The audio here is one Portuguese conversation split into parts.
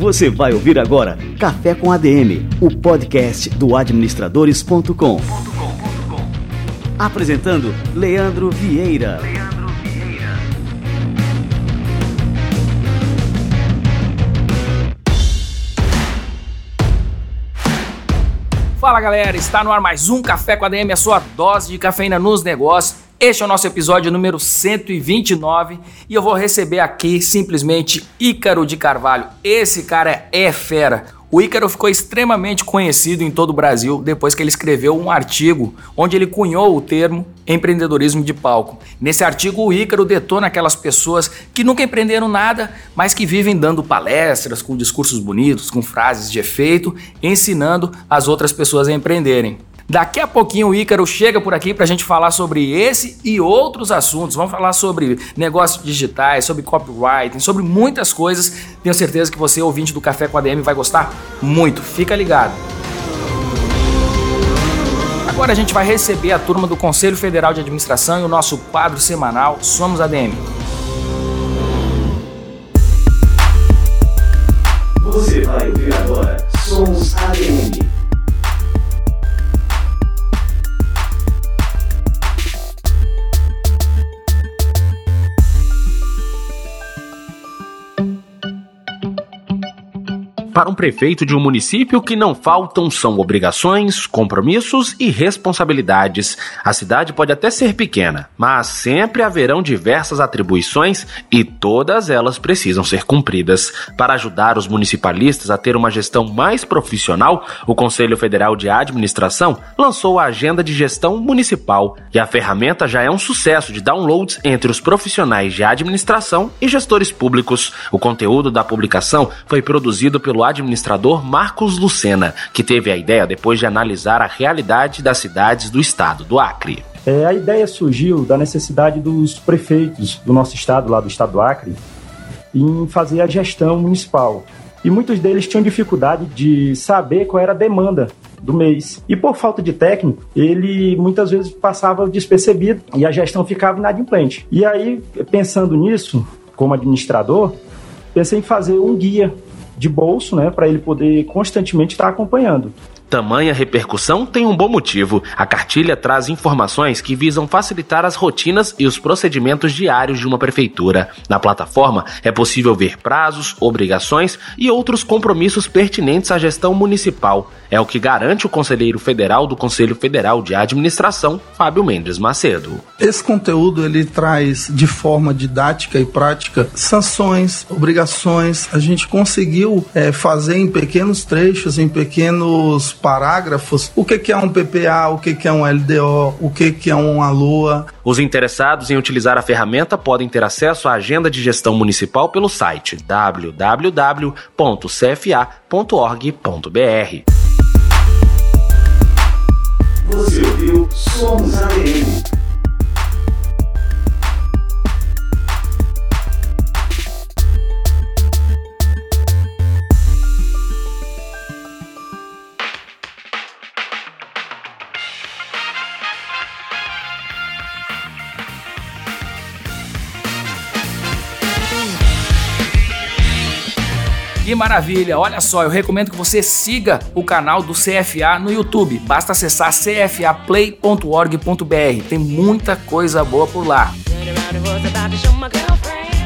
Você vai ouvir agora Café com ADM, o podcast do administradores.com. Apresentando Leandro Vieira. Fala galera, está no ar mais um Café com ADM, a sua dose de cafeína nos negócios. Este é o nosso episódio número 129 e eu vou receber aqui simplesmente Ícaro de Carvalho. Esse cara é fera. O Ícaro ficou extremamente conhecido em todo o Brasil depois que ele escreveu um artigo onde ele cunhou o termo empreendedorismo de palco. Nesse artigo, o Ícaro detona aquelas pessoas que nunca empreenderam nada, mas que vivem dando palestras com discursos bonitos, com frases de efeito, ensinando as outras pessoas a empreenderem. Daqui a pouquinho o Ícaro chega por aqui para a gente falar sobre esse e outros assuntos. Vamos falar sobre negócios digitais, sobre copywriting, sobre muitas coisas. Tenho certeza que você, ouvinte do Café com a vai gostar muito. Fica ligado. Agora a gente vai receber a turma do Conselho Federal de Administração e o nosso quadro semanal Somos ADM. Você vai ouvir agora Somos ADM. Para um prefeito de um município, que não faltam são obrigações, compromissos e responsabilidades. A cidade pode até ser pequena, mas sempre haverão diversas atribuições e todas elas precisam ser cumpridas. Para ajudar os municipalistas a ter uma gestão mais profissional, o Conselho Federal de Administração lançou a Agenda de Gestão Municipal e a ferramenta já é um sucesso de downloads entre os profissionais de administração e gestores públicos. O conteúdo da publicação foi produzido pelo administrador Marcos Lucena, que teve a ideia depois de analisar a realidade das cidades do estado do Acre. É, a ideia surgiu da necessidade dos prefeitos do nosso estado, lá do estado do Acre, em fazer a gestão municipal. E muitos deles tinham dificuldade de saber qual era a demanda do mês. E por falta de técnico, ele muitas vezes passava despercebido e a gestão ficava inadimplente. E aí, pensando nisso, como administrador, pensei em fazer um guia de bolso, né, para ele poder constantemente estar acompanhando. Tamanha repercussão tem um bom motivo. A cartilha traz informações que visam facilitar as rotinas e os procedimentos diários de uma prefeitura. Na plataforma é possível ver prazos, obrigações e outros compromissos pertinentes à gestão municipal. É o que garante o conselheiro federal do Conselho Federal de Administração, Fábio Mendes Macedo. Esse conteúdo ele traz de forma didática e prática sanções, obrigações. A gente conseguiu é, fazer em pequenos trechos, em pequenos parágrafos, o que, que é um PPA, o que, que é um LDO, o que, que é uma LOA. Os interessados em utilizar a ferramenta podem ter acesso à agenda de gestão municipal pelo site www.cfa.org.br. Você ouviu Somos ADM. Maravilha! Olha só, eu recomendo que você siga o canal do CFA no YouTube. Basta acessar cfaplay.org.br. Tem muita coisa boa por lá.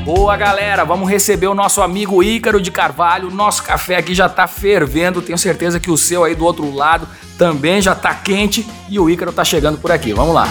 Boa galera, vamos receber o nosso amigo Ícaro de Carvalho. Nosso café aqui já tá fervendo. Tenho certeza que o seu aí do outro lado também já tá quente e o Ícaro tá chegando por aqui. Vamos lá.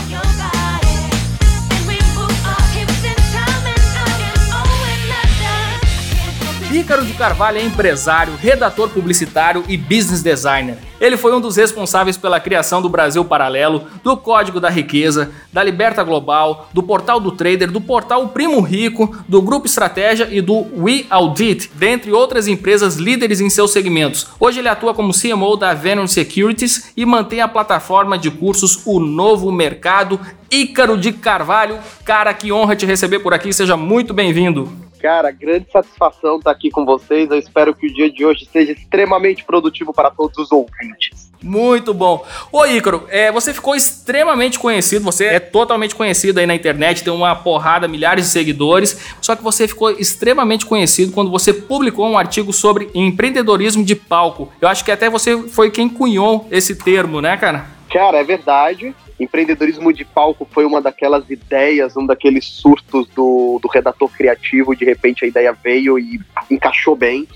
Ícaro de Carvalho é empresário, redator publicitário e business designer. Ele foi um dos responsáveis pela criação do Brasil Paralelo, do Código da Riqueza, da Liberta Global, do Portal do Trader, do Portal Primo Rico, do Grupo Estratégia e do We Audit, dentre outras empresas líderes em seus segmentos. Hoje ele atua como CMO da Venom Securities e mantém a plataforma de cursos O Novo Mercado. Ícaro de Carvalho, cara, que honra te receber por aqui, seja muito bem-vindo. Cara, grande satisfação estar aqui com vocês. Eu espero que o dia de hoje seja extremamente produtivo para todos os ouvintes. Muito bom. Ô Ícaro, é, você ficou extremamente conhecido, você é totalmente conhecido aí na internet, tem uma porrada, milhares de seguidores, só que você ficou extremamente conhecido quando você publicou um artigo sobre empreendedorismo de palco. Eu acho que até você foi quem cunhou esse termo, né, cara? Cara, é verdade. Empreendedorismo de palco foi uma daquelas ideias, um daqueles surtos do, do redator criativo. De repente a ideia veio e encaixou bem.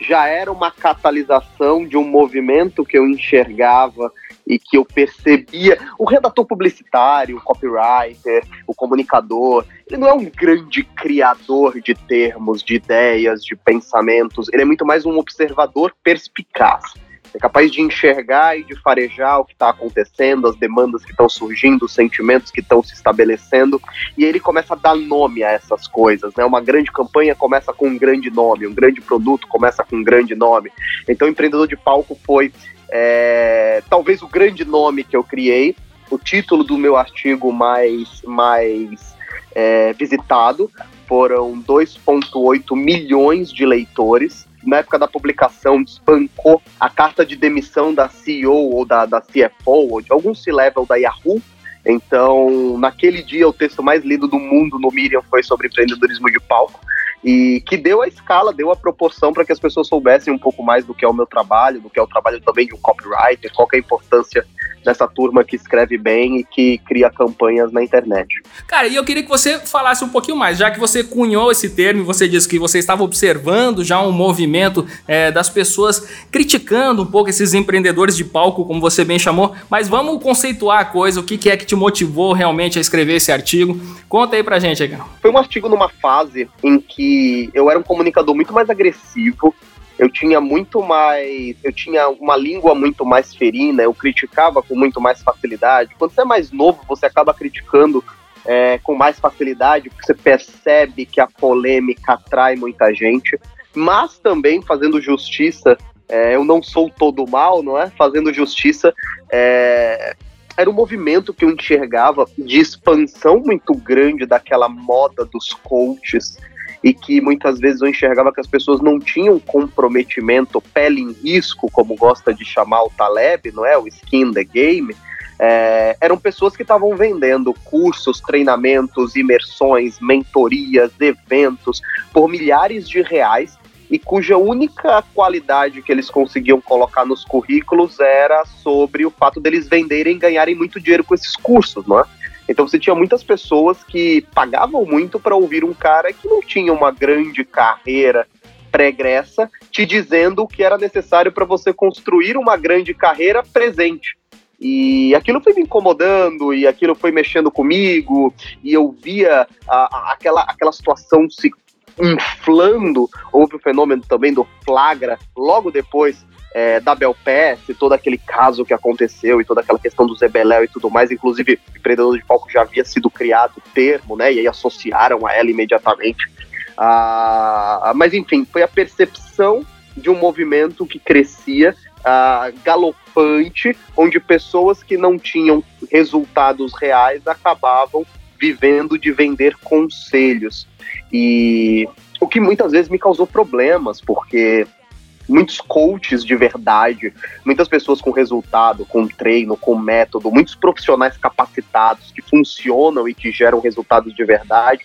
Já era uma catalisação de um movimento que eu enxergava e que eu percebia. O redator publicitário, o copywriter, o comunicador, ele não é um grande criador de termos, de ideias, de pensamentos. Ele é muito mais um observador perspicaz é capaz de enxergar e de farejar o que está acontecendo, as demandas que estão surgindo, os sentimentos que estão se estabelecendo, e ele começa a dar nome a essas coisas. Né? Uma grande campanha começa com um grande nome, um grande produto começa com um grande nome. Então, empreendedor de palco foi é, talvez o grande nome que eu criei, o título do meu artigo mais, mais é, visitado foram 2,8 milhões de leitores na época da publicação, desbancou a carta de demissão da CEO ou da, da CFO, ou de algum C-level da Yahoo. Então, naquele dia, o texto mais lido do mundo no Medium foi sobre empreendedorismo de palco e que deu a escala, deu a proporção para que as pessoas soubessem um pouco mais do que é o meu trabalho, do que é o trabalho também de um copywriter, qual é a importância dessa turma que escreve bem e que cria campanhas na internet. Cara, e eu queria que você falasse um pouquinho mais, já que você cunhou esse termo, você disse que você estava observando já um movimento é, das pessoas criticando um pouco esses empreendedores de palco, como você bem chamou, mas vamos conceituar a coisa, o que, que é que te motivou realmente a escrever esse artigo? Conta aí pra gente, aí, Foi um artigo numa fase em que eu era um comunicador muito mais agressivo, eu tinha muito mais. Eu tinha uma língua muito mais ferina, eu criticava com muito mais facilidade. Quando você é mais novo, você acaba criticando é, com mais facilidade, porque você percebe que a polêmica atrai muita gente. Mas também, fazendo justiça, é, eu não sou todo mal, não é? Fazendo justiça, é, era um movimento que eu enxergava de expansão muito grande daquela moda dos coaches e que muitas vezes eu enxergava que as pessoas não tinham comprometimento, pele em risco, como gosta de chamar o Taleb, não é? O skin the game. É, eram pessoas que estavam vendendo cursos, treinamentos, imersões, mentorias, eventos por milhares de reais e cuja única qualidade que eles conseguiam colocar nos currículos era sobre o fato deles venderem e ganharem muito dinheiro com esses cursos, não é? Então você tinha muitas pessoas que pagavam muito para ouvir um cara que não tinha uma grande carreira pregressa te dizendo o que era necessário para você construir uma grande carreira presente. E aquilo foi me incomodando, e aquilo foi mexendo comigo, e eu via a, a, aquela, aquela situação se inflando. Houve o fenômeno também do flagra logo depois é, da Belpass, todo aquele caso que aconteceu e toda aquela questão do Zebeléu e tudo mais, inclusive o empreendedor de palco já havia sido criado o termo, né, e aí associaram a ela imediatamente. Ah, mas enfim, foi a percepção de um movimento que crescia ah, galopante, onde pessoas que não tinham resultados reais acabavam vivendo de vender conselhos. E o que muitas vezes me causou problemas, porque muitos coaches de verdade, muitas pessoas com resultado, com treino, com método, muitos profissionais capacitados que funcionam e que geram resultados de verdade.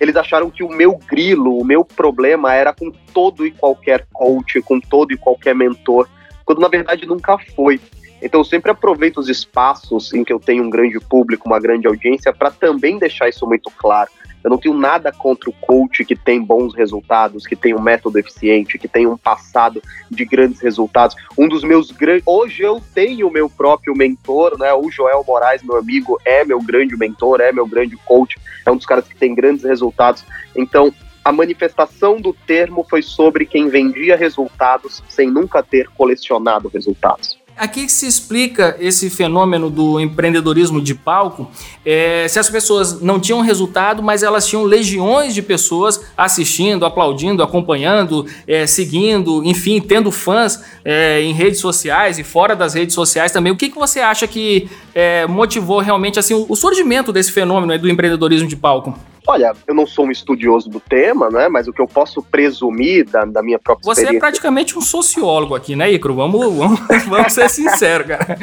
Eles acharam que o meu grilo, o meu problema era com todo e qualquer coach, com todo e qualquer mentor, quando na verdade nunca foi. Então eu sempre aproveito os espaços em que eu tenho um grande público, uma grande audiência, para também deixar isso muito claro. Eu não tenho nada contra o coach que tem bons resultados, que tem um método eficiente, que tem um passado de grandes resultados. Um dos meus grandes. Hoje eu tenho o meu próprio mentor, né? O Joel Moraes, meu amigo, é meu grande mentor, é meu grande coach, é um dos caras que tem grandes resultados. Então, a manifestação do termo foi sobre quem vendia resultados sem nunca ter colecionado resultados. Aqui se explica esse fenômeno do empreendedorismo de palco. É, se as pessoas não tinham resultado, mas elas tinham legiões de pessoas assistindo, aplaudindo, acompanhando, é, seguindo, enfim, tendo fãs é, em redes sociais e fora das redes sociais também. O que, que você acha que é, motivou realmente assim o surgimento desse fenômeno do empreendedorismo de palco? Olha, eu não sou um estudioso do tema, né? Mas o que eu posso presumir da, da minha própria Você é praticamente um sociólogo aqui, né, Icro? Vamos, vamos, vamos ser sinceros, cara.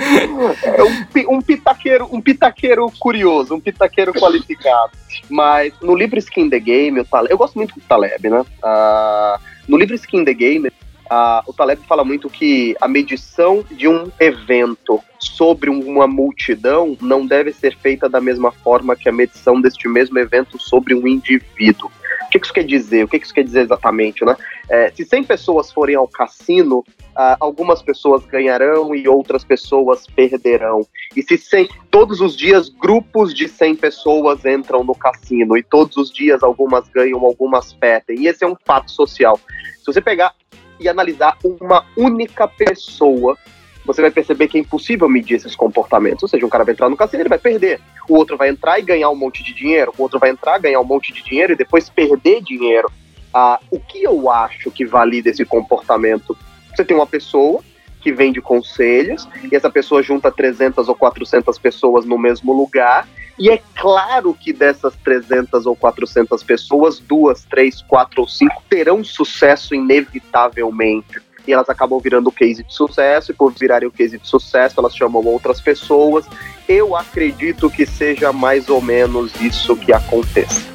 É um, um, pitaqueiro, um pitaqueiro curioso, um pitaqueiro qualificado. Mas no livro Skin the Game, eu, eu gosto muito do Taleb, né? Uh, no livro Skin the Game, Uh, o Taleb fala muito que a medição de um evento sobre uma multidão não deve ser feita da mesma forma que a medição deste mesmo evento sobre um indivíduo. O que isso quer dizer? O que isso quer dizer exatamente, né? É, se 100 pessoas forem ao cassino, uh, algumas pessoas ganharão e outras pessoas perderão. E se 100, todos os dias grupos de 100 pessoas entram no cassino e todos os dias algumas ganham, algumas perdem. E esse é um fato social. Se você pegar e analisar uma única pessoa, você vai perceber que é impossível medir esses comportamentos. Ou seja, um cara vai entrar no cassino, ele vai perder. O outro vai entrar e ganhar um monte de dinheiro. O outro vai entrar, ganhar um monte de dinheiro e depois perder dinheiro. Ah, o que eu acho que valida esse comportamento? Você tem uma pessoa que vende conselhos e essa pessoa junta 300 ou 400 pessoas no mesmo lugar e é claro que dessas 300 ou 400 pessoas, duas, três, quatro ou cinco terão sucesso inevitavelmente. E elas acabam virando o case de sucesso, e por virarem o case de sucesso, elas chamam outras pessoas. Eu acredito que seja mais ou menos isso que aconteça.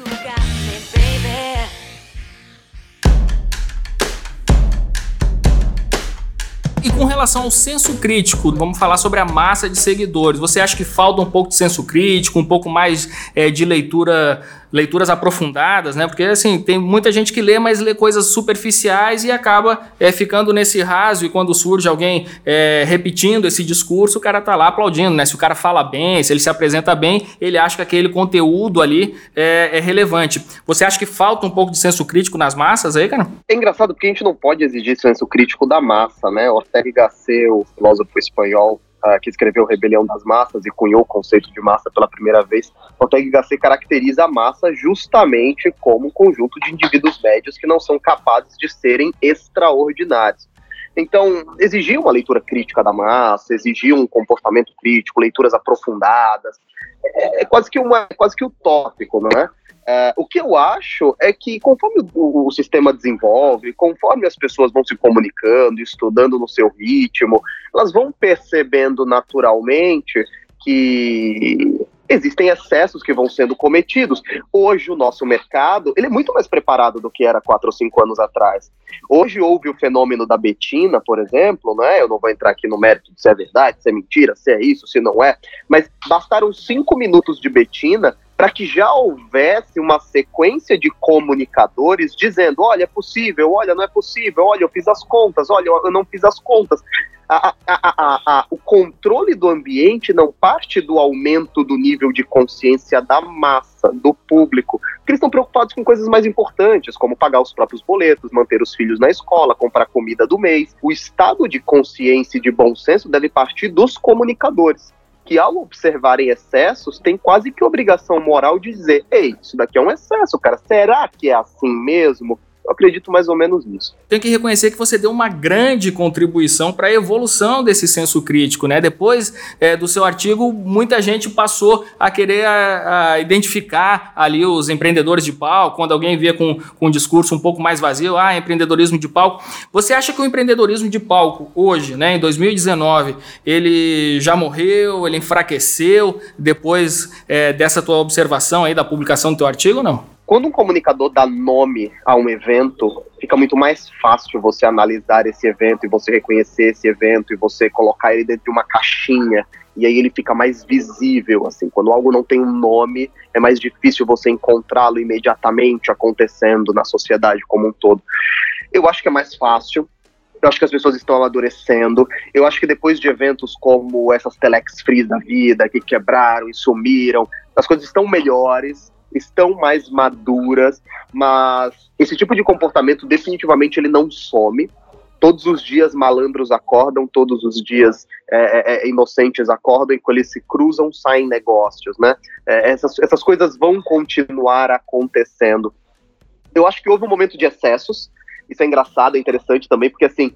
Com relação ao senso crítico, vamos falar sobre a massa de seguidores. Você acha que falta um pouco de senso crítico, um pouco mais é, de leitura leituras aprofundadas, né? Porque assim, tem muita gente que lê, mas lê coisas superficiais e acaba é, ficando nesse raso. E quando surge alguém é, repetindo esse discurso, o cara tá lá aplaudindo, né? Se o cara fala bem, se ele se apresenta bem, ele acha que aquele conteúdo ali é, é relevante. Você acha que falta um pouco de senso crítico nas massas aí, cara? É engraçado porque a gente não pode exigir senso crítico da massa, né? O filósofo espanhol, uh, que escreveu Rebelião das Massas e cunhou o conceito de massa pela primeira vez, Gasset caracteriza a massa justamente como um conjunto de indivíduos médios que não são capazes de serem extraordinários. Então, exigir uma leitura crítica da massa, exigir um comportamento crítico, leituras aprofundadas, é, é quase que uma, é quase que utópico, não é? Uh, o que eu acho é que conforme o, o, sistema desenvolve, conforme as pessoas vão se comunicando, estudando no seu ritmo, elas vão percebendo naturalmente que existem excessos que vão sendo cometidos. Hoje o nosso mercado ele é muito mais preparado do que era quatro ou cinco anos atrás. Hoje houve o fenômeno da Betina, por exemplo, né? Eu não vou entrar aqui no mérito de se é verdade, se é mentira, se é isso, se não é, mas bastaram cinco minutos de Betina para que já houvesse uma sequência de comunicadores dizendo: olha, é possível, olha, não é possível, olha, eu fiz as contas, olha, eu não fiz as contas. A, a, a, o controle do ambiente não parte do aumento do nível de consciência da massa, do público, eles estão preocupados com coisas mais importantes, como pagar os próprios boletos, manter os filhos na escola, comprar comida do mês. O estado de consciência e de bom senso deve partir dos comunicadores que ao observarem excessos, tem quase que obrigação moral de dizer: ei, isso daqui é um excesso, cara. Será que é assim mesmo? Eu acredito mais ou menos nisso. Tem que reconhecer que você deu uma grande contribuição para a evolução desse senso crítico, né? Depois é, do seu artigo, muita gente passou a querer a, a identificar ali os empreendedores de palco, quando alguém via com, com um discurso um pouco mais vazio, ah, empreendedorismo de palco. Você acha que o empreendedorismo de palco hoje, né, em 2019, ele já morreu, ele enfraqueceu depois é, dessa tua observação aí da publicação do teu artigo não? Quando um comunicador dá nome a um evento, fica muito mais fácil você analisar esse evento e você reconhecer esse evento e você colocar ele dentro de uma caixinha e aí ele fica mais visível, assim. Quando algo não tem um nome, é mais difícil você encontrá-lo imediatamente acontecendo na sociedade como um todo. Eu acho que é mais fácil, eu acho que as pessoas estão amadurecendo. Eu acho que depois de eventos como essas telex frees da vida, que quebraram e sumiram, as coisas estão melhores estão mais maduras, mas esse tipo de comportamento definitivamente ele não some. Todos os dias malandros acordam, todos os dias é, é, é inocentes acordam e quando eles se cruzam saem negócios, né? É, essas, essas coisas vão continuar acontecendo. Eu acho que houve um momento de excessos. Isso é engraçado, é interessante também, porque assim,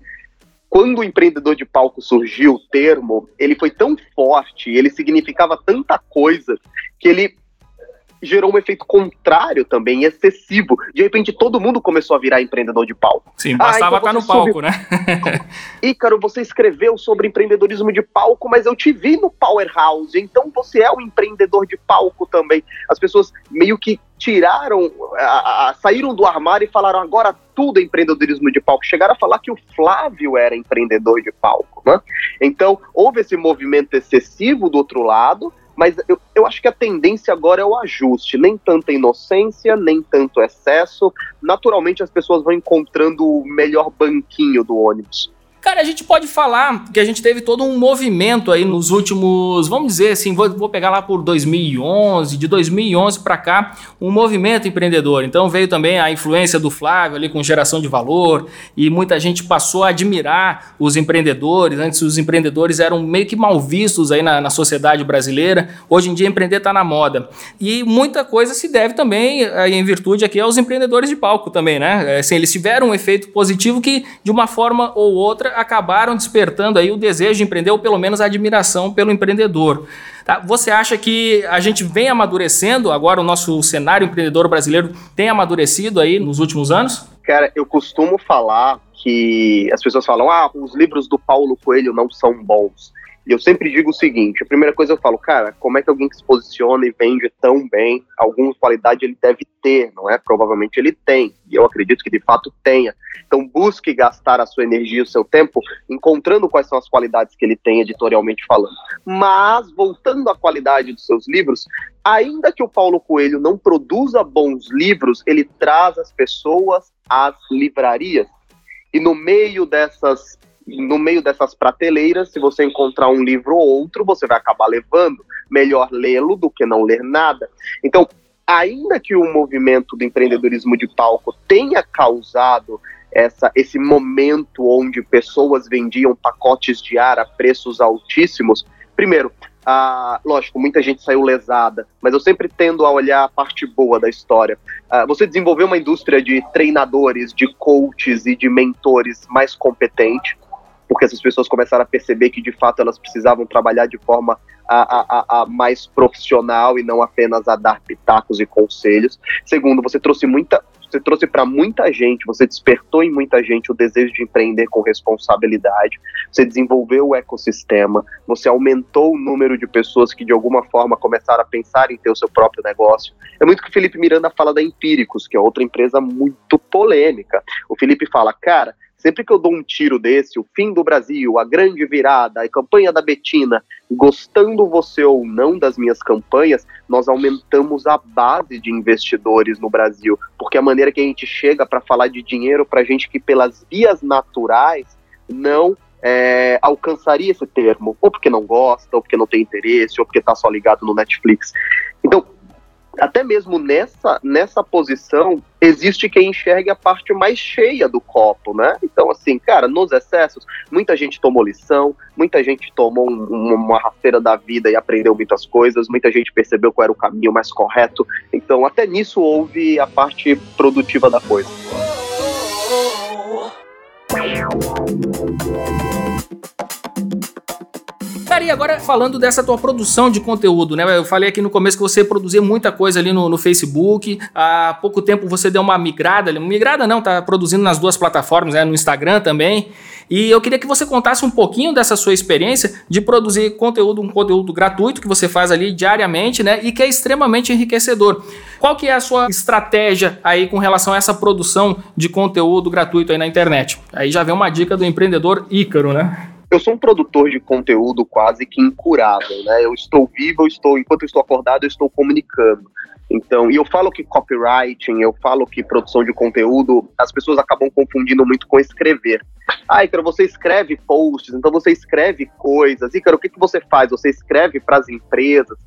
quando o empreendedor de palco surgiu, o termo, ele foi tão forte, ele significava tanta coisa, que ele gerou um efeito contrário também, excessivo. De repente todo mundo começou a virar empreendedor de palco. Sim, bastava ah, então estar no palco, né? Ícaro, você escreveu sobre empreendedorismo de palco, mas eu te vi no Powerhouse, então você é um empreendedor de palco também. As pessoas meio que tiraram, a, a, saíram do armário e falaram agora tudo é empreendedorismo de palco. Chegaram a falar que o Flávio era empreendedor de palco, né? Então houve esse movimento excessivo do outro lado, mas eu, eu acho que a tendência agora é o ajuste, nem tanta inocência, nem tanto excesso. Naturalmente as pessoas vão encontrando o melhor banquinho do ônibus. Cara, a gente pode falar que a gente teve todo um movimento aí nos últimos, vamos dizer assim, vou, vou pegar lá por 2011, de 2011 para cá, um movimento empreendedor. Então veio também a influência do Flávio ali com geração de valor e muita gente passou a admirar os empreendedores. Antes os empreendedores eram meio que mal vistos aí na, na sociedade brasileira. Hoje em dia empreender está na moda. E muita coisa se deve também aí, em virtude aqui aos empreendedores de palco também, né? Assim, eles tiveram um efeito positivo que de uma forma ou outra acabaram despertando aí o desejo de empreender ou pelo menos a admiração pelo empreendedor. Tá? Você acha que a gente vem amadurecendo agora o nosso cenário empreendedor brasileiro tem amadurecido aí nos últimos anos? Cara, eu costumo falar que as pessoas falam: "Ah, os livros do Paulo Coelho não são bons". E eu sempre digo o seguinte: a primeira coisa eu falo, cara, como é que alguém que se posiciona e vende tão bem, alguma qualidade ele deve ter, não é? Provavelmente ele tem, e eu acredito que de fato tenha. Então busque gastar a sua energia e o seu tempo encontrando quais são as qualidades que ele tem editorialmente falando. Mas, voltando à qualidade dos seus livros, ainda que o Paulo Coelho não produza bons livros, ele traz as pessoas às livrarias. E no meio dessas no meio dessas prateleiras, se você encontrar um livro ou outro, você vai acabar levando. Melhor lê-lo do que não ler nada. Então, ainda que o movimento do empreendedorismo de palco tenha causado essa, esse momento onde pessoas vendiam pacotes de ar a preços altíssimos, primeiro, ah, lógico, muita gente saiu lesada, mas eu sempre tendo a olhar a parte boa da história. Ah, você desenvolveu uma indústria de treinadores, de coaches e de mentores mais competente porque essas pessoas começaram a perceber que de fato elas precisavam trabalhar de forma a, a, a mais profissional e não apenas a dar pitacos e conselhos. Segundo, você trouxe muita você trouxe para muita gente, você despertou em muita gente o desejo de empreender com responsabilidade, você desenvolveu o ecossistema, você aumentou o número de pessoas que de alguma forma começaram a pensar em ter o seu próprio negócio. É muito que o Felipe Miranda fala da Empíricos, que é outra empresa muito polêmica. O Felipe fala, cara, Sempre que eu dou um tiro desse, o fim do Brasil, a grande virada, a campanha da Betina, gostando você ou não das minhas campanhas, nós aumentamos a base de investidores no Brasil, porque a maneira que a gente chega para falar de dinheiro para gente que pelas vias naturais não é, alcançaria esse termo, ou porque não gosta, ou porque não tem interesse, ou porque está só ligado no Netflix. Então, até mesmo nessa, nessa posição, existe quem enxergue a parte mais cheia do copo, né? Então, assim, cara, nos excessos, muita gente tomou lição, muita gente tomou um, uma rasteira da vida e aprendeu muitas coisas, muita gente percebeu qual era o caminho mais correto. Então, até nisso houve a parte produtiva da coisa. Cara, e agora falando dessa tua produção de conteúdo, né? Eu falei aqui no começo que você produzia muita coisa ali no, no Facebook. Há pouco tempo você deu uma migrada, migrada não, tá produzindo nas duas plataformas, né? No Instagram também. E eu queria que você contasse um pouquinho dessa sua experiência de produzir conteúdo, um conteúdo gratuito que você faz ali diariamente, né? E que é extremamente enriquecedor. Qual que é a sua estratégia aí com relação a essa produção de conteúdo gratuito aí na internet? Aí já vem uma dica do empreendedor Ícaro, né? Eu sou um produtor de conteúdo quase que incurável, né? Eu estou vivo, eu estou, enquanto eu estou acordado, eu estou comunicando. Então, e eu falo que copywriting, eu falo que produção de conteúdo, as pessoas acabam confundindo muito com escrever. Ah, Ícaro, você escreve posts, então você escreve coisas. Ícaro, o que, que você faz? Você escreve para as empresas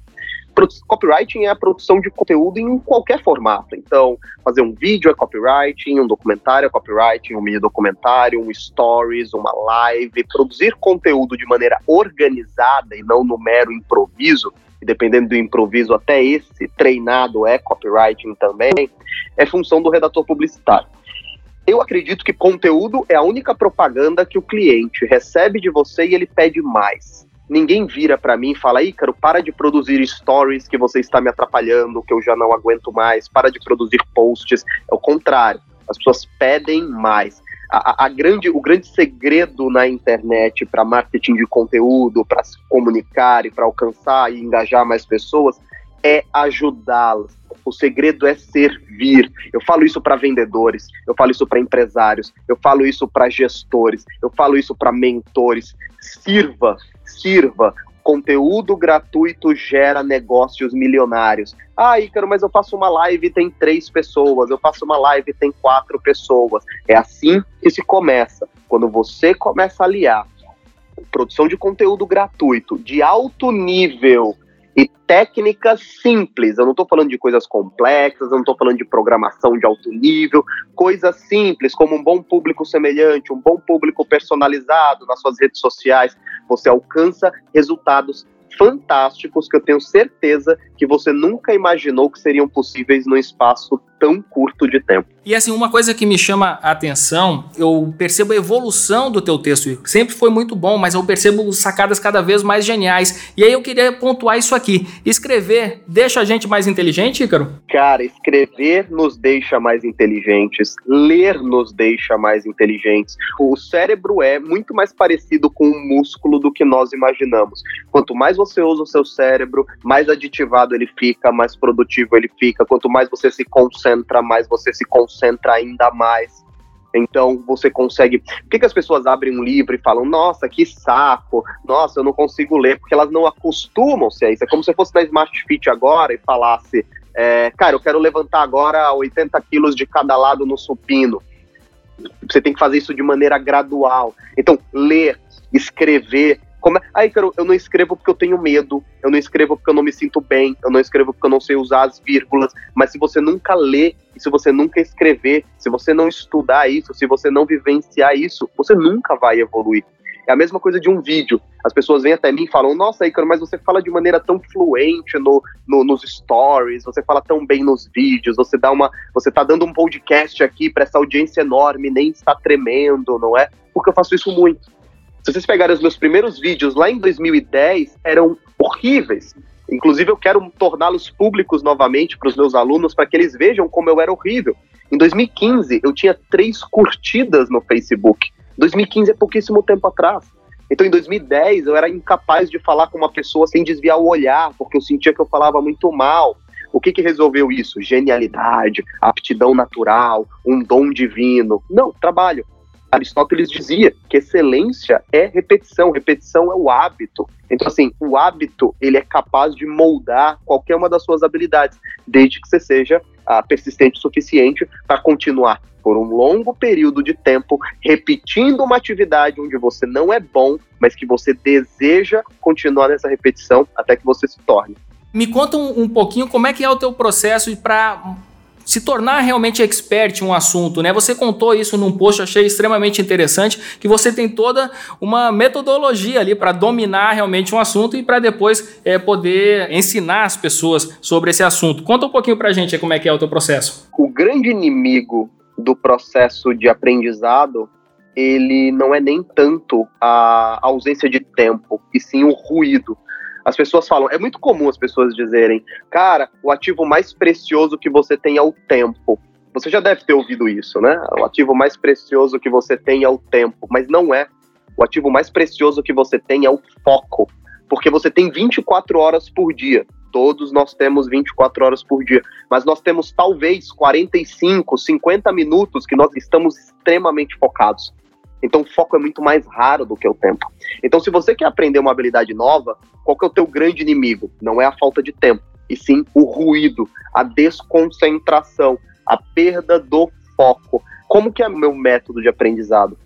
copywriting é a produção de conteúdo em qualquer formato. Então, fazer um vídeo é copywriting, um documentário é copywriting, um mini documentário, um stories, uma live, produzir conteúdo de maneira organizada e não no mero improviso, e dependendo do improviso, até esse treinado é copywriting também, é função do redator publicitário. Eu acredito que conteúdo é a única propaganda que o cliente recebe de você e ele pede mais. Ninguém vira para mim e fala: Ícaro, para de produzir stories que você está me atrapalhando, que eu já não aguento mais, para de produzir posts. É o contrário, as pessoas pedem mais. A, a, grande, o grande segredo na internet para marketing de conteúdo, para se comunicar e para alcançar e engajar mais pessoas é ajudá-las. O segredo é servir. Eu falo isso para vendedores, eu falo isso para empresários, eu falo isso para gestores, eu falo isso para mentores. Sirva, sirva. Conteúdo gratuito gera negócios milionários. Ah, Ícaro, mas eu faço uma live e tem três pessoas, eu faço uma live e tem quatro pessoas. É assim que se começa. Quando você começa a aliar produção de conteúdo gratuito de alto nível e técnicas simples. Eu não estou falando de coisas complexas, eu não estou falando de programação de alto nível, coisas simples, como um bom público semelhante, um bom público personalizado nas suas redes sociais. Você alcança resultados fantásticos que eu tenho certeza que você nunca imaginou que seriam possíveis num espaço tão curto de tempo. E assim, uma coisa que me chama a atenção, eu percebo a evolução do teu texto. Sempre foi muito bom, mas eu percebo sacadas cada vez mais geniais. E aí eu queria pontuar isso aqui. Escrever deixa a gente mais inteligente, Ícaro? Cara, escrever nos deixa mais inteligentes. Ler nos deixa mais inteligentes. O cérebro é muito mais parecido com um músculo do que nós imaginamos. Quanto mais você usa o seu cérebro, mais aditivado ele fica, mais produtivo ele fica. Quanto mais você se concentra, mais você se concentra ainda mais. Então você consegue. Por que, que as pessoas abrem um livro e falam, nossa, que saco, nossa, eu não consigo ler, porque elas não acostumam-se a isso. É como se fosse na Smart Fit agora e falasse, é, cara, eu quero levantar agora 80 quilos de cada lado no supino. Você tem que fazer isso de maneira gradual. Então, ler, escrever, como é? Aí, cara, eu não escrevo porque eu tenho medo, eu não escrevo porque eu não me sinto bem, eu não escrevo porque eu não sei usar as vírgulas. Mas se você nunca lê, e se você nunca escrever, se você não estudar isso, se você não vivenciar isso, você nunca vai evoluir. É a mesma coisa de um vídeo. As pessoas vêm até mim e falam: Nossa, Icaro, mas você fala de maneira tão fluente no, no, nos stories, você fala tão bem nos vídeos, você dá uma. Você tá dando um podcast aqui para essa audiência enorme, nem está tremendo, não é? Porque eu faço isso muito. Se vocês pegarem os meus primeiros vídeos lá em 2010, eram horríveis. Inclusive, eu quero torná-los públicos novamente para os meus alunos, para que eles vejam como eu era horrível. Em 2015, eu tinha três curtidas no Facebook. 2015 é pouquíssimo tempo atrás. Então, em 2010, eu era incapaz de falar com uma pessoa sem desviar o olhar, porque eu sentia que eu falava muito mal. O que, que resolveu isso? Genialidade, aptidão natural, um dom divino. Não, trabalho. Aristóteles dizia que excelência é repetição, repetição é o hábito. Então, assim, o hábito ele é capaz de moldar qualquer uma das suas habilidades, desde que você seja ah, persistente o suficiente para continuar por um longo período de tempo repetindo uma atividade onde você não é bom, mas que você deseja continuar nessa repetição até que você se torne. Me conta um, um pouquinho como é que é o teu processo para se tornar realmente expert em um assunto, né? Você contou isso num post, achei extremamente interessante, que você tem toda uma metodologia ali para dominar realmente um assunto e para depois é, poder ensinar as pessoas sobre esse assunto. Conta um pouquinho para a gente como é que é o teu processo. O grande inimigo do processo de aprendizado, ele não é nem tanto a ausência de tempo, e sim o ruído. As pessoas falam, é muito comum as pessoas dizerem, cara, o ativo mais precioso que você tem é o tempo. Você já deve ter ouvido isso, né? O ativo mais precioso que você tem é o tempo, mas não é. O ativo mais precioso que você tem é o foco, porque você tem 24 horas por dia. Todos nós temos 24 horas por dia, mas nós temos talvez 45, 50 minutos que nós estamos extremamente focados. Então o foco é muito mais raro do que o tempo. Então se você quer aprender uma habilidade nova, qual que é o teu grande inimigo? Não é a falta de tempo, e sim o ruído, a desconcentração, a perda do foco. Como que é o meu método de aprendizado?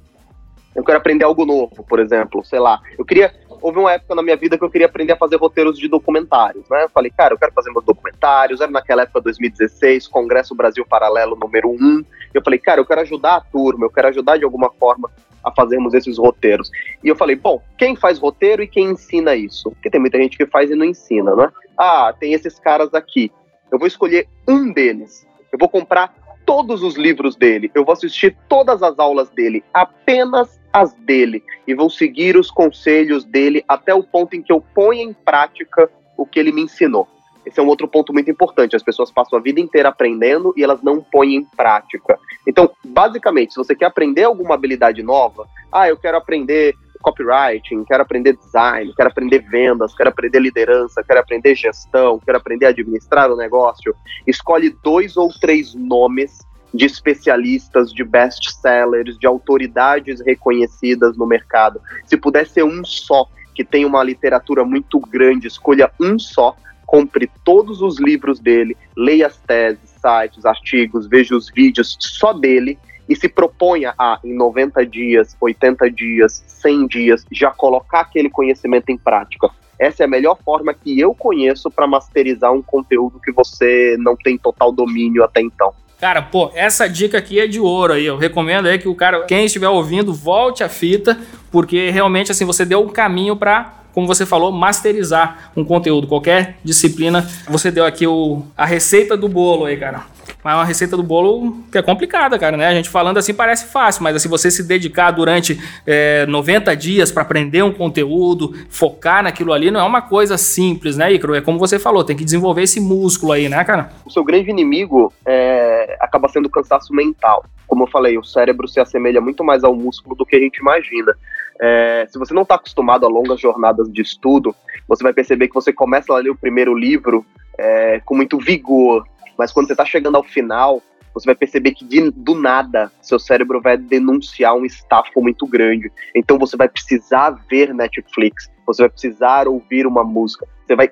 Eu quero aprender algo novo, por exemplo, sei lá. Eu queria houve uma época na minha vida que eu queria aprender a fazer roteiros de documentários, né? Eu falei, cara, eu quero fazer meus documentários. Era naquela época, 2016, Congresso Brasil Paralelo número 1. Eu falei, cara, eu quero ajudar a turma, eu quero ajudar de alguma forma a fazermos esses roteiros. E eu falei, bom, quem faz roteiro e quem ensina isso? Porque tem muita gente que faz e não ensina, né? Ah, tem esses caras aqui. Eu vou escolher um deles. Eu vou comprar todos os livros dele. Eu vou assistir todas as aulas dele. Apenas as dele e vou seguir os conselhos dele até o ponto em que eu ponha em prática o que ele me ensinou. Esse é um outro ponto muito importante. As pessoas passam a vida inteira aprendendo e elas não põem em prática. Então, basicamente, se você quer aprender alguma habilidade nova, ah, eu quero aprender copywriting, quero aprender design, quero aprender vendas, quero aprender liderança, quero aprender gestão, quero aprender a administrar o negócio, escolhe dois ou três nomes de especialistas, de best-sellers, de autoridades reconhecidas no mercado. Se puder ser um só, que tem uma literatura muito grande, escolha um só, compre todos os livros dele, leia as teses, sites, artigos, veja os vídeos só dele e se proponha a, em 90 dias, 80 dias, 100 dias, já colocar aquele conhecimento em prática. Essa é a melhor forma que eu conheço para masterizar um conteúdo que você não tem total domínio até então. Cara, pô, essa dica aqui é de ouro aí. Eu recomendo aí que o cara, quem estiver ouvindo, volte a fita, porque realmente assim você deu um caminho para como você falou, masterizar um conteúdo, qualquer disciplina. Você deu aqui o, a receita do bolo aí, cara. Mas é uma receita do bolo que é complicada, cara, né? A gente falando assim parece fácil, mas se assim, você se dedicar durante é, 90 dias para aprender um conteúdo, focar naquilo ali, não é uma coisa simples, né, Icaro? É como você falou, tem que desenvolver esse músculo aí, né, cara? O seu grande inimigo é, acaba sendo o cansaço mental. Como eu falei, o cérebro se assemelha muito mais ao músculo do que a gente imagina. É, se você não está acostumado a longas jornadas de estudo, você vai perceber que você começa a ler o primeiro livro é, com muito vigor, mas quando você está chegando ao final, você vai perceber que de, do nada seu cérebro vai denunciar um estafo muito grande. Então você vai precisar ver Netflix, você vai precisar ouvir uma música, você vai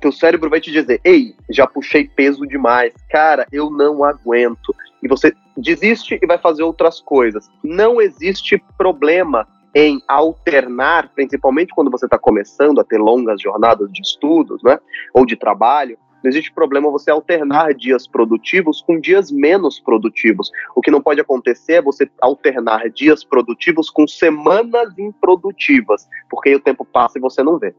teu cérebro vai te dizer: "Ei, já puxei peso demais. Cara, eu não aguento". E você desiste e vai fazer outras coisas. Não existe problema em alternar, principalmente quando você está começando a ter longas jornadas de estudos, né, ou de trabalho, não existe problema você alternar dias produtivos com dias menos produtivos. O que não pode acontecer é você alternar dias produtivos com semanas improdutivas, porque aí o tempo passa e você não vê.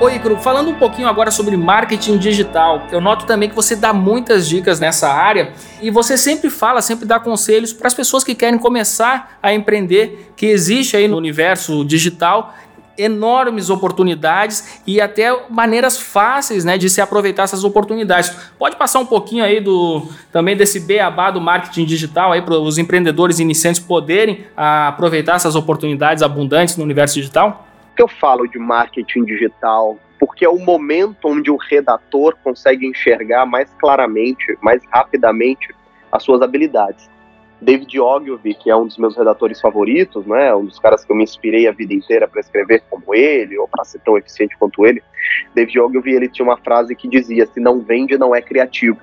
Oi, Icaro, falando um pouquinho agora sobre marketing digital, eu noto também que você dá muitas dicas nessa área e você sempre fala, sempre dá conselhos para as pessoas que querem começar a empreender, que existe aí no universo digital enormes oportunidades e até maneiras fáceis né, de se aproveitar essas oportunidades. Pode passar um pouquinho aí do também desse beabá do marketing digital aí para os empreendedores iniciantes poderem aproveitar essas oportunidades abundantes no universo digital? Que eu falo de marketing digital? Porque é o momento onde o redator consegue enxergar mais claramente, mais rapidamente as suas habilidades. David Ogilvy, que é um dos meus redatores favoritos, né, um dos caras que eu me inspirei a vida inteira para escrever como ele, ou para ser tão eficiente quanto ele, David Ogilvy ele tinha uma frase que dizia: se não vende, não é criativo.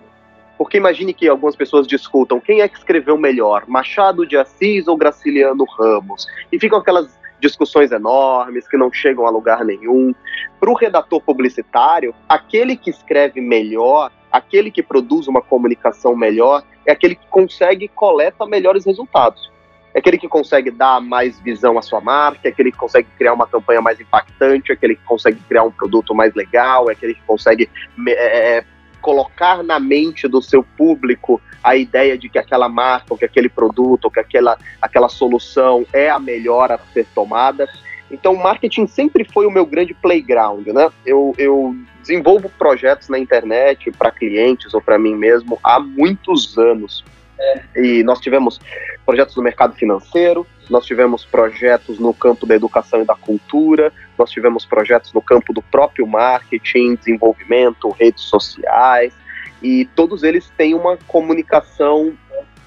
Porque imagine que algumas pessoas discutam quem é que escreveu melhor, Machado de Assis ou Graciliano Ramos, e ficam aquelas discussões enormes que não chegam a lugar nenhum. Para o redator publicitário, aquele que escreve melhor, aquele que produz uma comunicação melhor, é aquele que consegue coleta melhores resultados. É aquele que consegue dar mais visão à sua marca, é aquele que consegue criar uma campanha mais impactante, é aquele que consegue criar um produto mais legal, é aquele que consegue é, é colocar na mente do seu público a ideia de que aquela marca, ou que aquele produto, ou que aquela, aquela solução é a melhor a ser tomada. Então, o marketing sempre foi o meu grande playground, né? Eu, eu desenvolvo projetos na internet para clientes ou para mim mesmo há muitos anos. É. E nós tivemos projetos no mercado financeiro, nós tivemos projetos no campo da educação e da cultura, nós tivemos projetos no campo do próprio marketing, desenvolvimento, redes sociais, e todos eles têm uma comunicação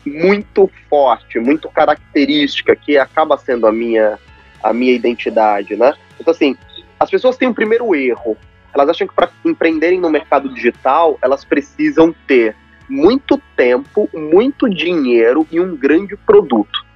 muito forte, muito característica, que acaba sendo a minha, a minha identidade, né? Então, assim, as pessoas têm um primeiro erro. Elas acham que para empreenderem no mercado digital, elas precisam ter muito tempo, muito dinheiro e um grande produto.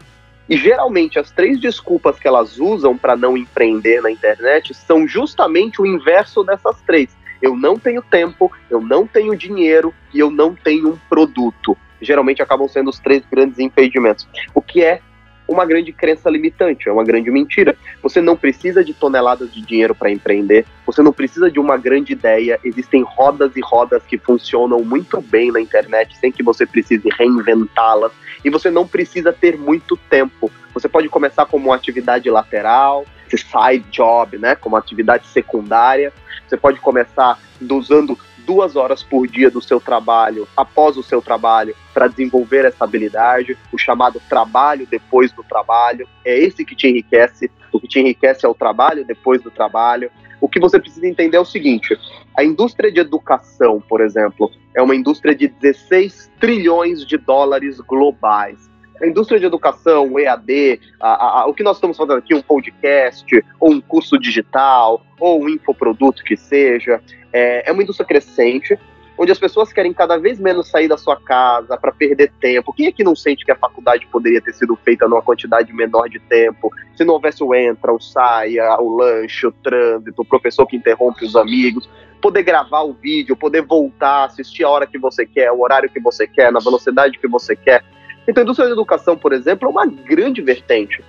E geralmente as três desculpas que elas usam para não empreender na internet são justamente o inverso dessas três. Eu não tenho tempo, eu não tenho dinheiro e eu não tenho um produto. Geralmente acabam sendo os três grandes impedimentos. O que é uma grande crença limitante, é uma grande mentira. Você não precisa de toneladas de dinheiro para empreender, você não precisa de uma grande ideia. Existem rodas e rodas que funcionam muito bem na internet sem que você precise reinventá-las. E você não precisa ter muito tempo. Você pode começar como uma atividade lateral, side job, né, como atividade secundária. Você pode começar usando duas horas por dia do seu trabalho, após o seu trabalho, para desenvolver essa habilidade, o chamado trabalho depois do trabalho. É esse que te enriquece. O que te enriquece é o trabalho depois do trabalho. O que você precisa entender é o seguinte: a indústria de educação, por exemplo, é uma indústria de 16 trilhões de dólares globais a indústria de educação, o EAD, a, a, o que nós estamos fazendo aqui, um podcast, ou um curso digital, ou um infoproduto que seja, é, é uma indústria crescente, onde as pessoas querem cada vez menos sair da sua casa para perder tempo. Quem é que não sente que a faculdade poderia ter sido feita numa quantidade menor de tempo? Se não houvesse o entra, o saia, o lanche, o trânsito, o professor que interrompe os amigos, poder gravar o vídeo, poder voltar, assistir a hora que você quer, o horário que você quer, na velocidade que você quer. Então, a indústria da educação, por exemplo, é uma grande vertente.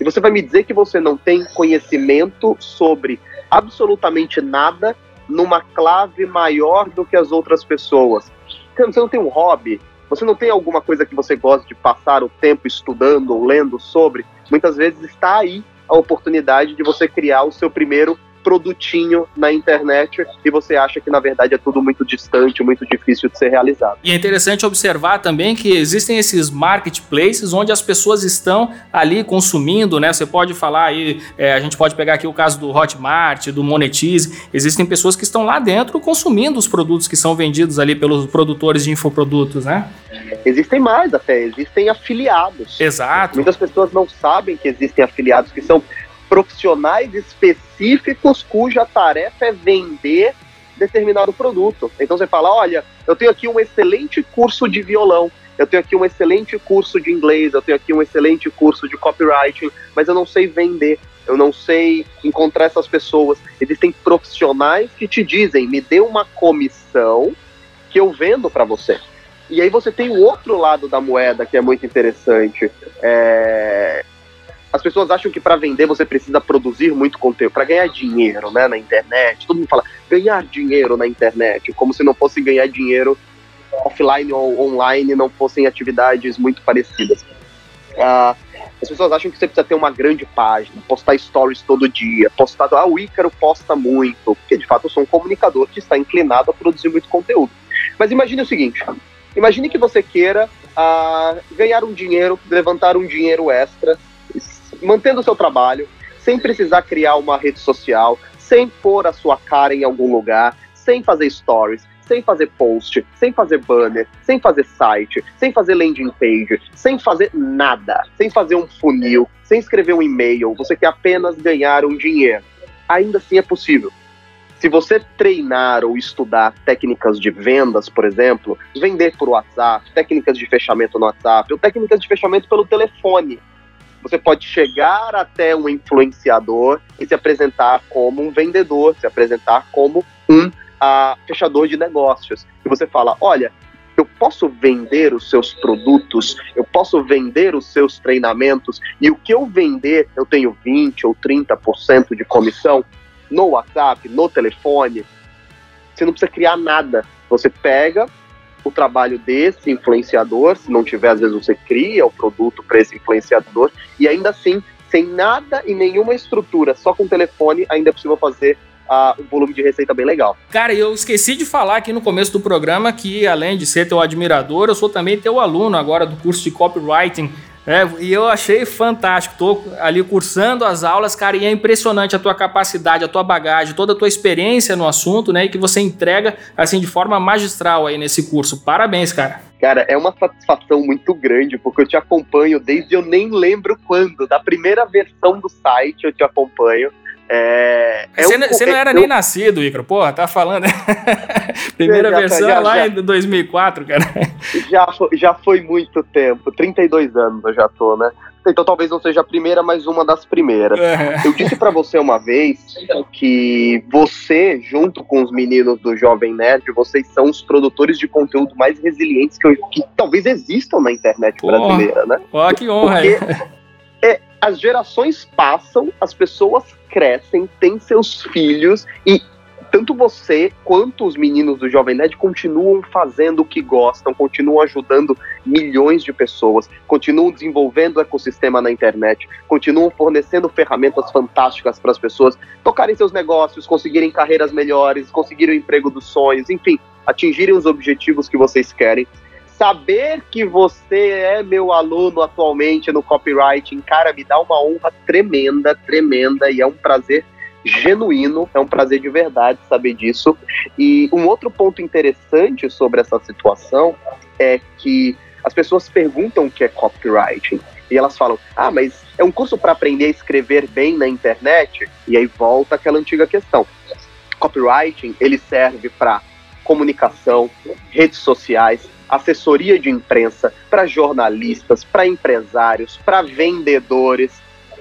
E você vai me dizer que você não tem conhecimento sobre absolutamente nada numa clave maior do que as outras pessoas. Você não tem um hobby, você não tem alguma coisa que você gosta de passar o tempo estudando ou lendo sobre. Muitas vezes está aí a oportunidade de você criar o seu primeiro produtinho na internet e você acha que na verdade é tudo muito distante, muito difícil de ser realizado. E é interessante observar também que existem esses marketplaces onde as pessoas estão ali consumindo, né? Você pode falar aí, é, a gente pode pegar aqui o caso do Hotmart, do Monetize, existem pessoas que estão lá dentro consumindo os produtos que são vendidos ali pelos produtores de infoprodutos, né? Existem mais até, existem afiliados. Exato. Muitas pessoas não sabem que existem afiliados que são profissionais específicos cuja tarefa é vender determinado produto. Então você fala, olha, eu tenho aqui um excelente curso de violão, eu tenho aqui um excelente curso de inglês, eu tenho aqui um excelente curso de copywriting, mas eu não sei vender, eu não sei encontrar essas pessoas. Existem profissionais que te dizem, me dê uma comissão que eu vendo para você. E aí você tem o outro lado da moeda que é muito interessante. É as pessoas acham que para vender você precisa produzir muito conteúdo, para ganhar dinheiro né, na internet. Todo mundo fala ganhar dinheiro na internet, como se não fosse ganhar dinheiro offline ou online, não fossem atividades muito parecidas. Uh, as pessoas acham que você precisa ter uma grande página, postar stories todo dia, postar. Ah, o Ícaro posta muito, porque de fato eu sou um comunicador que está inclinado a produzir muito conteúdo. Mas imagine o seguinte: imagine que você queira uh, ganhar um dinheiro, levantar um dinheiro extra mantendo o seu trabalho, sem precisar criar uma rede social, sem pôr a sua cara em algum lugar, sem fazer stories, sem fazer post, sem fazer banner, sem fazer site, sem fazer landing page, sem fazer nada, sem fazer um funil, sem escrever um e-mail, você quer apenas ganhar um dinheiro. Ainda assim é possível. Se você treinar ou estudar técnicas de vendas, por exemplo, vender por WhatsApp, técnicas de fechamento no WhatsApp, ou técnicas de fechamento pelo telefone, você pode chegar até um influenciador e se apresentar como um vendedor, se apresentar como um uh, fechador de negócios. E você fala: olha, eu posso vender os seus produtos, eu posso vender os seus treinamentos, e o que eu vender, eu tenho 20 ou 30% de comissão no WhatsApp, no telefone. Você não precisa criar nada. Você pega, o trabalho desse influenciador, se não tiver, às vezes você cria o produto para esse influenciador, e ainda assim, sem nada e nenhuma estrutura, só com telefone, ainda é possível fazer uh, um volume de receita bem legal. Cara, eu esqueci de falar aqui no começo do programa que, além de ser teu admirador, eu sou também teu aluno agora do curso de copywriting é, e eu achei fantástico. Tô ali cursando as aulas, cara, e é impressionante a tua capacidade, a tua bagagem, toda a tua experiência no assunto, né? E que você entrega assim de forma magistral aí nesse curso. Parabéns, cara. Cara, é uma satisfação muito grande, porque eu te acompanho desde eu nem lembro quando, da primeira versão do site eu te acompanho. É, você, é um, você não era nem nascido, Icaro, porra, tá falando. Primeira já, versão já, lá já, em 2004, cara. Já foi, já foi muito tempo, 32 anos eu já tô, né? Então talvez não seja a primeira, mas uma das primeiras. É. Eu disse para você uma vez que você, junto com os meninos do Jovem Nerd, vocês são os produtores de conteúdo mais resilientes que, eu, que talvez existam na internet brasileira, né? Ó, que honra Porque as gerações passam, as pessoas crescem, têm seus filhos e tanto você quanto os meninos do Jovem Nerd continuam fazendo o que gostam, continuam ajudando milhões de pessoas, continuam desenvolvendo o ecossistema na internet, continuam fornecendo ferramentas fantásticas para as pessoas tocarem seus negócios, conseguirem carreiras melhores, conseguirem o emprego dos sonhos, enfim, atingirem os objetivos que vocês querem. Saber que você é meu aluno atualmente no copywriting, cara, me dá uma honra tremenda, tremenda, e é um prazer genuíno, é um prazer de verdade saber disso. E um outro ponto interessante sobre essa situação é que as pessoas perguntam o que é copywriting. E elas falam: ah, mas é um curso para aprender a escrever bem na internet? E aí volta aquela antiga questão. Copywriting, ele serve para comunicação, redes sociais, assessoria de imprensa, para jornalistas, para empresários, para vendedores,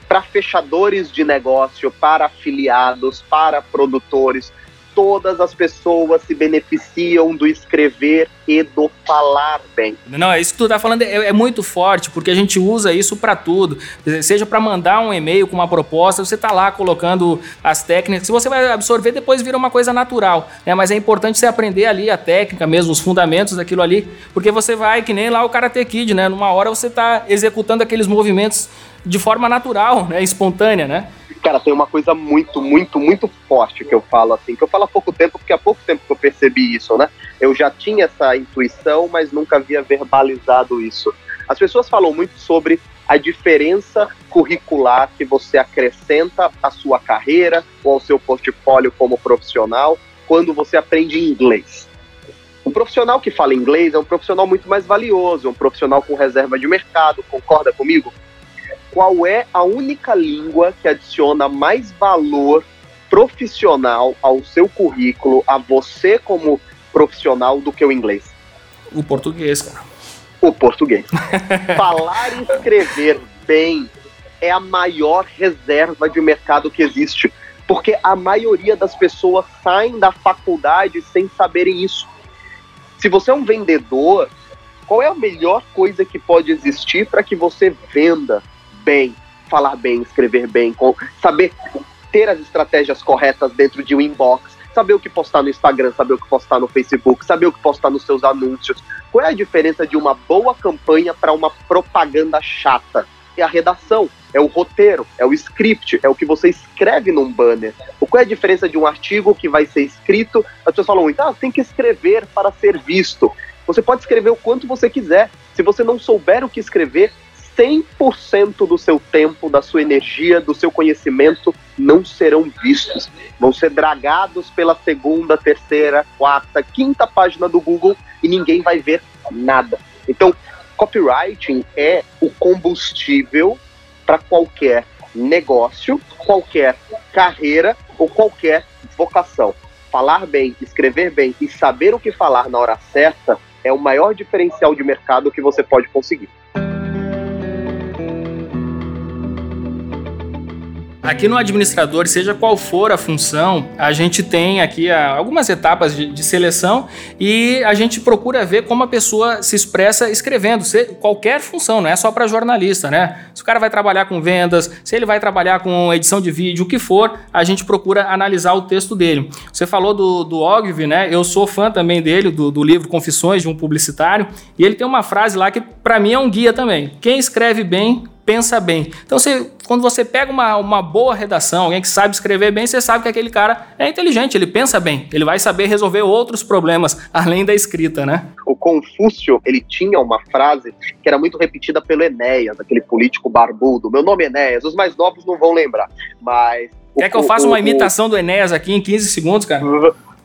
para fechadores de negócio, para afiliados, para produtores. Todas as pessoas se beneficiam do escrever e do falar bem. Não, é isso que tu tá falando é, é muito forte, porque a gente usa isso para tudo. Seja para mandar um e-mail com uma proposta, você tá lá colocando as técnicas. Se você vai absorver, depois vira uma coisa natural. Né? Mas é importante você aprender ali a técnica mesmo, os fundamentos daquilo ali, porque você vai, que nem lá o Karate Kid, né? Numa hora você tá executando aqueles movimentos de forma natural, né? Espontânea, né? Cara, tem uma coisa muito, muito, muito forte que eu falo assim, que eu falo há pouco tempo, porque há pouco tempo que eu percebi isso, né? Eu já tinha essa intuição, mas nunca havia verbalizado isso. As pessoas falam muito sobre a diferença curricular que você acrescenta à sua carreira ou ao seu portfólio como profissional quando você aprende inglês. Um profissional que fala inglês é um profissional muito mais valioso, um profissional com reserva de mercado, concorda comigo? Qual é a única língua que adiciona mais valor profissional ao seu currículo, a você como profissional, do que o inglês? O português, cara. O português. Falar e escrever bem é a maior reserva de mercado que existe, porque a maioria das pessoas saem da faculdade sem saberem isso. Se você é um vendedor, qual é a melhor coisa que pode existir para que você venda? Bem, falar bem, escrever bem, saber ter as estratégias corretas dentro de um inbox, saber o que postar no Instagram, saber o que postar no Facebook, saber o que postar nos seus anúncios. Qual é a diferença de uma boa campanha para uma propaganda chata? É a redação, é o roteiro, é o script, é o que você escreve num banner. Qual é a diferença de um artigo que vai ser escrito? As pessoas falam muito, ah, tem que escrever para ser visto. Você pode escrever o quanto você quiser. Se você não souber o que escrever, 100% do seu tempo, da sua energia, do seu conhecimento não serão vistos. Vão ser dragados pela segunda, terceira, quarta, quinta página do Google e ninguém vai ver nada. Então, copywriting é o combustível para qualquer negócio, qualquer carreira ou qualquer vocação. Falar bem, escrever bem e saber o que falar na hora certa é o maior diferencial de mercado que você pode conseguir. Aqui no administrador, seja qual for a função, a gente tem aqui ah, algumas etapas de, de, seleção e a gente procura ver como a pessoa se expressa escrevendo, qualquer função, não é só para jornalista, né? Se o cara vai trabalhar com vendas, se ele vai trabalhar com edição de vídeo, o que for, a gente procura analisar o texto dele. Você falou do, do Ogilvy, né? Eu sou fã também dele, do, do livro Confissões de um Publicitário, e ele tem uma frase lá que para mim é um guia também. Quem escreve bem pensa bem. Então, você, quando você pega uma, uma boa redação, alguém que sabe escrever bem, você sabe que aquele cara é inteligente, ele pensa bem, ele vai saber resolver outros problemas além da escrita, né? O Confúcio, ele tinha uma frase que era muito repetida pelo Enéas, aquele político barbudo. Meu nome é Enéas, os mais novos não vão lembrar, mas... Quer que eu faça uma imitação do Enéas aqui em 15 segundos, cara?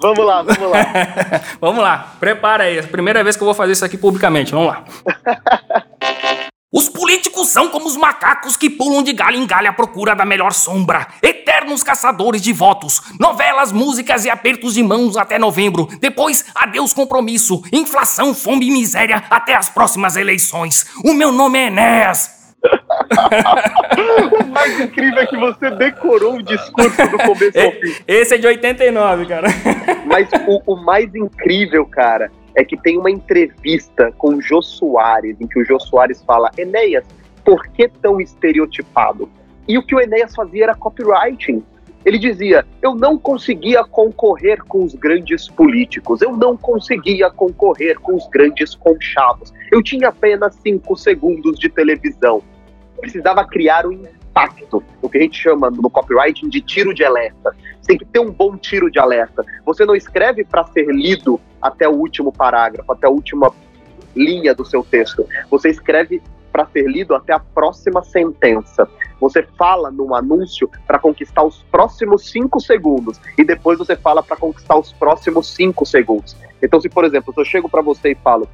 Vamos lá, vamos lá. vamos lá, prepara aí. Primeira vez que eu vou fazer isso aqui publicamente, vamos lá. Os políticos são como os macacos que pulam de galho em galho à procura da melhor sombra. Eternos caçadores de votos. Novelas, músicas e apertos de mãos até novembro. Depois, adeus compromisso. Inflação, fome e miséria até as próximas eleições. O meu nome é Enéas. o mais incrível é que você decorou o discurso do começo ao fim. Esse é de 89, cara. Mas o, o mais incrível, cara, é que tem uma entrevista com o Jô Soares, em que o Jô Soares fala: Enéas, por que tão estereotipado? E o que o Enéas fazia era copywriting. Ele dizia: Eu não conseguia concorrer com os grandes políticos, eu não conseguia concorrer com os grandes conchavos. Eu tinha apenas cinco segundos de televisão. Precisava criar um impacto, o que a gente chama no copywriting de tiro de alerta. Você tem que ter um bom tiro de alerta. Você não escreve para ser lido até o último parágrafo, até a última linha do seu texto. Você escreve para ser lido até a próxima sentença. Você fala num anúncio para conquistar os próximos cinco segundos e depois você fala para conquistar os próximos cinco segundos. Então, se por exemplo, se eu chego para você e falo,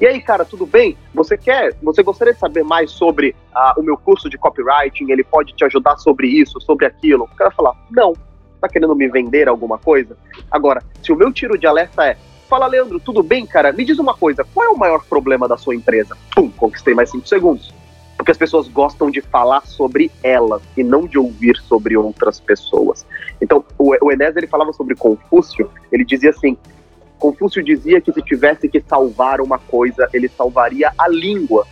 e aí, cara, tudo bem? Você quer, você gostaria de saber mais sobre uh, o meu curso de copywriting? Ele pode te ajudar sobre isso, sobre aquilo? O cara falar, não. Tá querendo me vender alguma coisa? Agora, se o meu tiro de alerta é, fala, Leandro, tudo bem, cara? Me diz uma coisa, qual é o maior problema da sua empresa? Pum, conquistei mais cinco segundos. Porque as pessoas gostam de falar sobre elas e não de ouvir sobre outras pessoas. Então, o, o Enes, ele falava sobre Confúcio, ele dizia assim, Confúcio dizia que se tivesse que salvar uma coisa, ele salvaria a língua.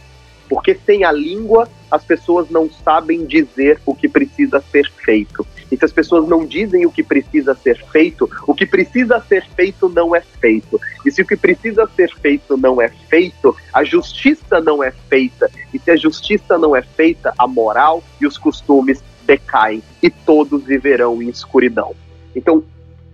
Porque sem a língua, as pessoas não sabem dizer o que precisa ser feito. E se as pessoas não dizem o que precisa ser feito, o que precisa ser feito não é feito. E se o que precisa ser feito não é feito, a justiça não é feita. E se a justiça não é feita, a moral e os costumes decaem e todos viverão em escuridão. Então,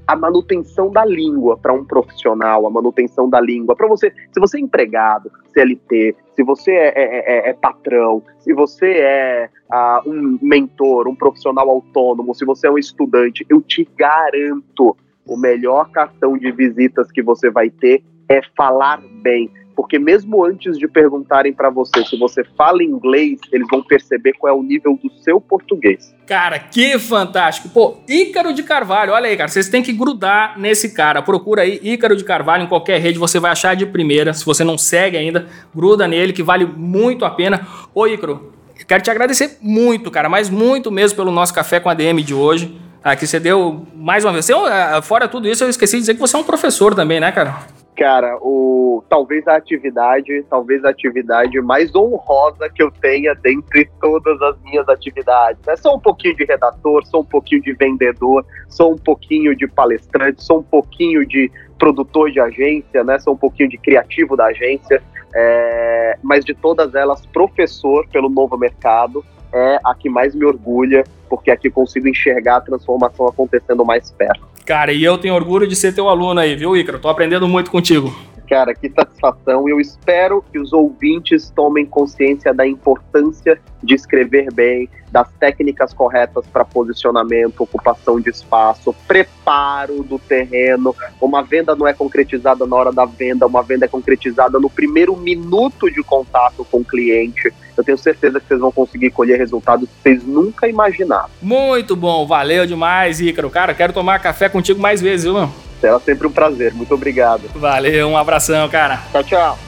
a manutenção da língua para um profissional, a manutenção da língua para você. Se você é empregado, CLT, se você é, é, é, é patrão, se você é uh, um mentor, um profissional autônomo, se você é um estudante, eu te garanto o melhor cartão de visitas que você vai ter é falar bem porque mesmo antes de perguntarem para você se você fala inglês, eles vão perceber qual é o nível do seu português. Cara, que fantástico. Pô, Ícaro de Carvalho, olha aí, cara, vocês têm que grudar nesse cara. Procura aí Ícaro de Carvalho em qualquer rede, você vai achar de primeira. Se você não segue ainda, gruda nele que vale muito a pena. Ô, Ícaro, quero te agradecer muito, cara, mas muito mesmo pelo nosso café com a DM de hoje. Aqui você deu mais uma vez. Você, é fora tudo isso, eu esqueci de dizer que você é um professor também, né, cara? Cara, o talvez a atividade, talvez a atividade mais honrosa que eu tenha dentre todas as minhas atividades. Né? Sou um pouquinho de redator, sou um pouquinho de vendedor, sou um pouquinho de palestrante, sou um pouquinho de produtor de agência, né? Sou um pouquinho de criativo da agência, é... mas de todas elas, professor pelo novo mercado é a que mais me orgulha, porque aqui consigo enxergar a transformação acontecendo mais perto. Cara, e eu tenho orgulho de ser teu aluno aí, viu, Icaro? Tô aprendendo muito contigo. Cara, que satisfação. Eu espero que os ouvintes tomem consciência da importância de escrever bem, das técnicas corretas para posicionamento, ocupação de espaço, preparo do terreno. Uma venda não é concretizada na hora da venda, uma venda é concretizada no primeiro minuto de contato com o cliente. Eu tenho certeza que vocês vão conseguir colher resultados que vocês nunca imaginaram. Muito bom, valeu demais, Ícaro. Cara, quero tomar café contigo mais vezes, viu, meu? Será sempre um prazer. Muito obrigado. Valeu, um abração, cara. Tchau, tchau.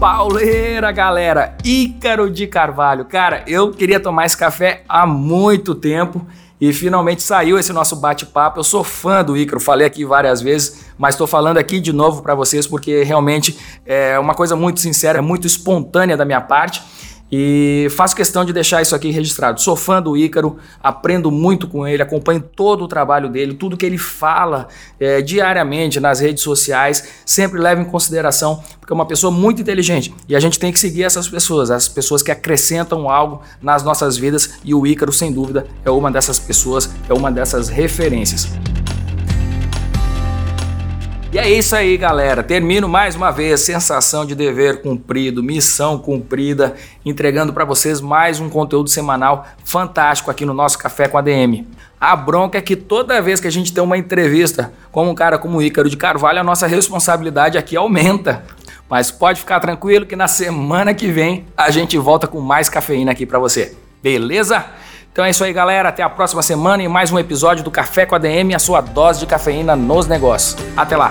Pauleira, galera! Ícaro de Carvalho. Cara, eu queria tomar esse café há muito tempo e finalmente saiu esse nosso bate-papo. Eu sou fã do Ícaro, falei aqui várias vezes, mas estou falando aqui de novo para vocês porque realmente é uma coisa muito sincera, muito espontânea da minha parte. E faço questão de deixar isso aqui registrado. Sou fã do Ícaro, aprendo muito com ele, acompanho todo o trabalho dele, tudo que ele fala é, diariamente nas redes sociais, sempre levo em consideração, porque é uma pessoa muito inteligente e a gente tem que seguir essas pessoas, as pessoas que acrescentam algo nas nossas vidas e o Ícaro, sem dúvida, é uma dessas pessoas, é uma dessas referências. E é isso aí, galera. Termino mais uma vez, sensação de dever cumprido, missão cumprida, entregando para vocês mais um conteúdo semanal fantástico aqui no nosso Café com a DM. A bronca é que toda vez que a gente tem uma entrevista com um cara como o Ícaro de Carvalho, a nossa responsabilidade aqui aumenta. Mas pode ficar tranquilo que na semana que vem a gente volta com mais cafeína aqui para você. Beleza? Então é isso aí, galera. Até a próxima semana e mais um episódio do Café com a DM, a sua dose de cafeína nos negócios. Até lá!